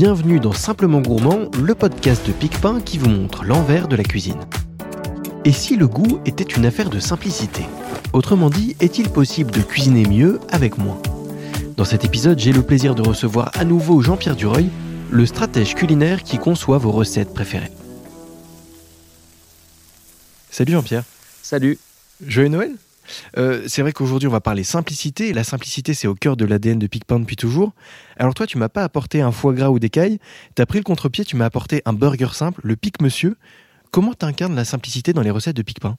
Bienvenue dans Simplement Gourmand, le podcast de Picpin qui vous montre l'envers de la cuisine. Et si le goût était une affaire de simplicité? Autrement dit, est-il possible de cuisiner mieux avec moins? Dans cet épisode, j'ai le plaisir de recevoir à nouveau Jean-Pierre Dureuil, le stratège culinaire qui conçoit vos recettes préférées. Salut Jean-Pierre. Salut. Joyeux Noël? Euh, c'est vrai qu'aujourd'hui on va parler simplicité. La simplicité c'est au cœur de l'ADN de Picpin depuis toujours. Alors toi tu m'as pas apporté un foie gras ou des cailles, t'as pris le contre-pied, tu m'as apporté un burger simple, le Pic Monsieur. Comment t'incarnes la simplicité dans les recettes de Picpin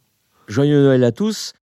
Joyeux Noël à tous.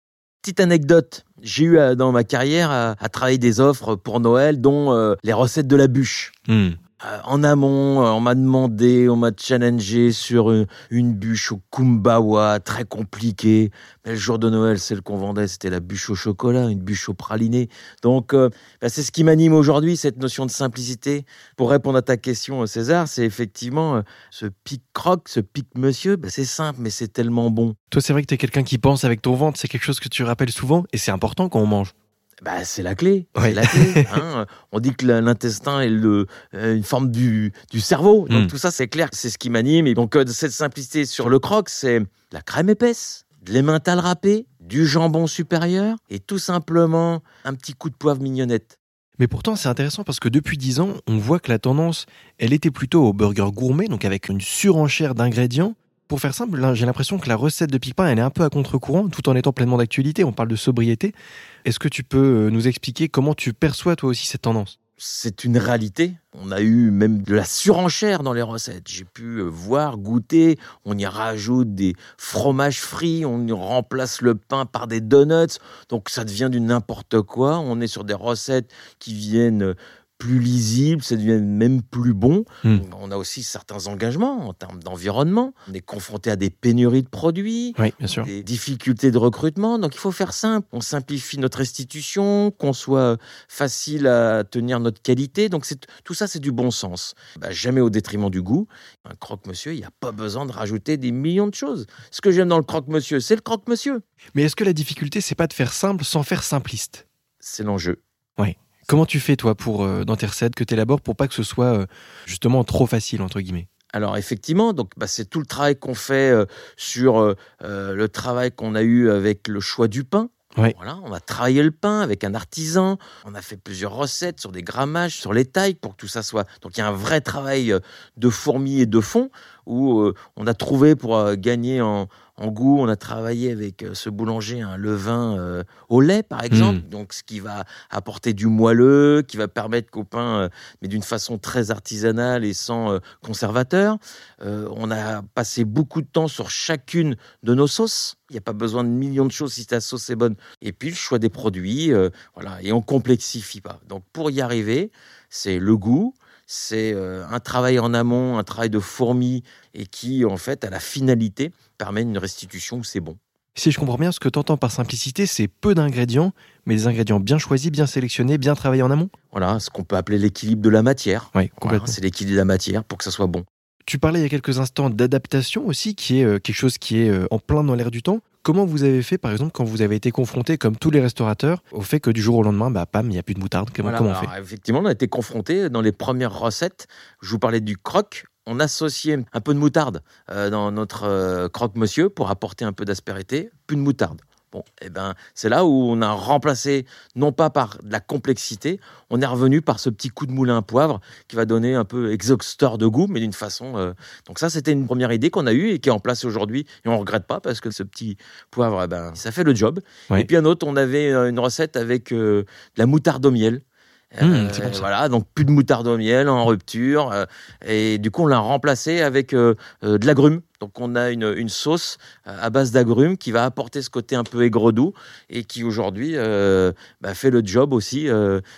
Petite anecdote, j'ai eu euh, dans ma carrière à, travailler des offres pour Noël, dont euh, les recettes de la bûche. Hmm. Euh, en amont, euh, on m'a demandé, on m'a challengé sur une, bûche au kumbawa, très compliquée. Mais le jour de Noël, celle qu'on vendait, c'était la bûche au chocolat, une bûche au praliné. Donc, euh, bah, c'est ce qui m'anime aujourd'hui, cette notion de simplicité. Pour répondre à ta question, César, c'est effectivement ce pic croc, ce pic monsieur, bah, c'est simple, mais c'est tellement bon. Toi, c'est vrai que tu es quelqu'un qui pense avec ton ventre, c'est quelque chose que tu rappelles souvent, et c'est important quand on mange. Bah, c'est la clé. la clé hein. On dit que l'intestin est le, euh, une forme du, du cerveau. Donc hmm. tout ça, c'est clair, c'est ce qui m'anime. Et donc cette simplicité sur le croc, c'est la crème épaisse, de l'emmental râpé, du jambon supérieur et tout simplement un petit coup de poivre mignonnette. Mais pourtant, c'est intéressant parce que depuis 10 ans, on voit que la tendance, elle était plutôt au burger gourmet, donc avec une surenchère d'ingrédients, pour faire simple, j'ai l'impression que la recette de Picpin, elle est un peu à contre-courant, tout en étant pleinement d'actualité. On parle de sobriété. Est-ce que tu peux euh, nous expliquer comment tu perçois toi aussi cette tendance? C'est une réalité. On a eu même de la surenchère dans les recettes. J'ai pu euh, voir, goûter. On y rajoute des fromages frits, on y remplace le pain par des donuts. Donc ça devient du n'importe quoi. On est sur des recettes qui viennent euh, plus lisible, ça devient même plus bon. Hmm. On a aussi certains engagements en termes d'environnement. On est confronté à des pénuries de produits, des difficultés de recrutement. Donc il faut faire simple. On simplifie notre restitution, qu'on soit facile à tenir notre qualité. Donc tout ça, c'est du bon sens. Bah, jamais au détriment du goût. Un croque-monsieur, il n'y a pas besoin de rajouter des millions de choses. Ce que j'aime dans le croque-monsieur, c'est le croque-monsieur. Mais est-ce que la difficulté, c'est pas de faire simple sans faire simpliste? C'est l'enjeu. Oui. Comment tu fais, toi, pour, euh, dans tes recettes que tu élabores pour pas que ce soit euh, justement trop facile, entre guillemets? Alors effectivement, donc bah, c'est tout le travail qu'on fait euh, sur le travail qu'on a eu avec le choix du pain. Voilà, on a travaillé le pain avec un artisan, on a fait plusieurs recettes sur des grammages, sur les tailles pour que tout ça soit. Donc il y a un vrai travail de fourmi et de fond où on a trouvé pour gagner en, en goût, on a travaillé avec euh, ce boulanger un levain euh, au lait, par exemple, hmm. donc ce qui va apporter du moelleux, qui va permettre qu'au pain, euh, mais d'une façon très artisanale et sans conservateur. on a passé beaucoup de temps sur chacune de nos sauces. Il n'y a pas besoin de millions de choses si ta sauce est bonne. Et puis le choix des produits, voilà, et on complexifie pas. Donc pour y arriver, c'est le goût, c'est un travail en amont, un travail de fourmi, et qui, en fait, à la finalité, permet une restitution où c'est bon. Si je comprends bien, ce que tu entends par simplicité, c'est peu d'ingrédients, mais des ingrédients bien choisis, bien sélectionnés, bien travaillés en amont Voilà, ce qu'on peut appeler l'équilibre de la matière. Oui, c'est l'équilibre de la matière pour que ça soit bon. Tu parlais il y a quelques instants d'adaptation aussi, qui est euh, quelque chose qui est euh, en plein dans l'air du temps. Comment vous avez fait, par exemple, quand vous avez été confronté, comme tous les restaurateurs, au fait que du jour au lendemain, bah, pam, il n'y a plus de moutarde? Comment, on fait? Effectivement, on a été confronté dans les premières recettes. Je vous parlais du croque on associait un peu de moutarde euh, dans notre euh, croque-monsieur pour apporter un peu d'aspérité, plus de moutarde. Bon, eh ben, c'est là où on a remplacé, non pas par de la complexité, on est revenu par ce petit coup de moulin à poivre qui va donner un peu exhausteur de goût, mais d'une façon. Euh, donc, ça, c'était une première idée qu'on a eue et qui est en place aujourd'hui. Et on ne regrette pas parce que ce petit poivre, eh ben, ça fait le job. Et puis, un autre, on avait une recette avec de la moutarde au miel. Mmh, euh, voilà, donc plus de moutarde au miel en rupture. Euh, et du coup, on l'a remplacé avec euh, de l'agrumes. Donc on a une, sauce à base d'agrumes qui va apporter ce côté un peu aigre-doux et qui aujourd'hui bah, fait le job aussi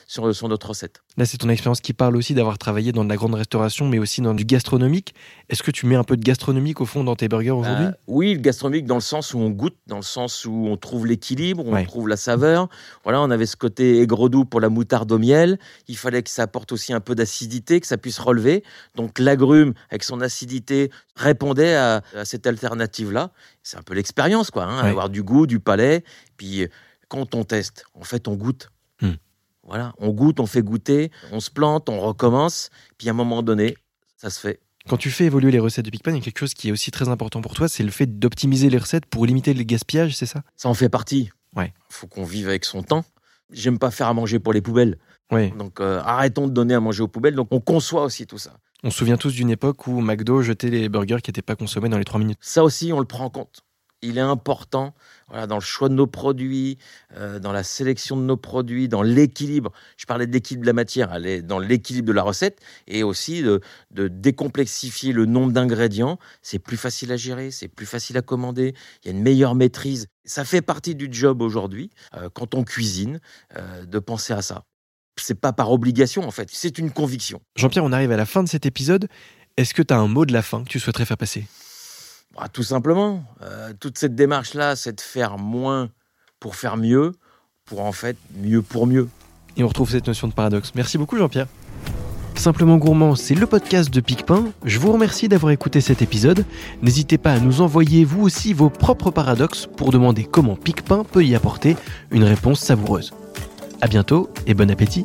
sur, sur notre recette. Là, c'est ton expérience qui parle aussi d'avoir travaillé dans de la grande restauration, mais aussi dans du gastronomique. Est-ce que tu mets un peu de gastronomique au fond dans tes burgers aujourd'hui? Oui, le gastronomique dans le sens où on goûte, dans le sens où on trouve l'équilibre, on trouve la saveur. Voilà, on avait ce côté aigre-doux pour la moutarde au miel. Il fallait que ça apporte aussi un peu d'acidité, que ça puisse relever. Donc l'agrume, avec son acidité, répondait à, cette alternative-là. C'est un peu l'expérience, quoi. Hein, Avoir du goût, du palais. Puis quand on teste, en fait, on goûte Voilà, on goûte, on fait goûter, on se plante, on recommence, puis à un moment donné, ça se fait. Quand tu fais évoluer les recettes de PicPan, il y a quelque chose qui est aussi très important pour toi, c'est le fait d'optimiser les recettes pour limiter le gaspillage, c'est ça? Ça en fait partie. Ouais. Faut qu'on vive avec son temps. J'aime pas faire à manger pour les poubelles. Donc euh, arrêtons de donner à manger aux poubelles. Donc on conçoit aussi tout ça. On se souvient tous d'une époque où McDo jetait les burgers qui n'étaient pas consommés dans les 3 minutes. Ça aussi, on le prend en compte il est important voilà, dans le choix de nos produits, euh, dans la sélection de nos produits, dans l'équilibre. Je parlais de l'équilibre de la matière, elle est dans l'équilibre de la recette et aussi de, décomplexifier le nombre d'ingrédients. C'est plus facile à gérer, c'est plus facile à commander, il y a une meilleure maîtrise. Ça fait partie du job aujourd'hui, euh, quand on cuisine, euh, de penser à ça. C'est pas par obligation en fait, c'est une conviction. Jean-Pierre, on arrive à la fin de cet épisode. Est-ce que tu as un mot de la fin que tu souhaiterais faire passer? Bah, tout simplement, euh, toute cette démarche-là, c'est de faire moins pour faire mieux, pour en fait mieux pour mieux. Et on retrouve cette notion de paradoxe. Merci beaucoup Jean-Pierre. Simplement Gourmand, c'est le podcast de Picpin. Je vous remercie d'avoir écouté cet épisode. N'hésitez pas à nous envoyer vous aussi vos propres paradoxes pour demander comment Picpin peut y apporter une réponse savoureuse. A bientôt et bon appétit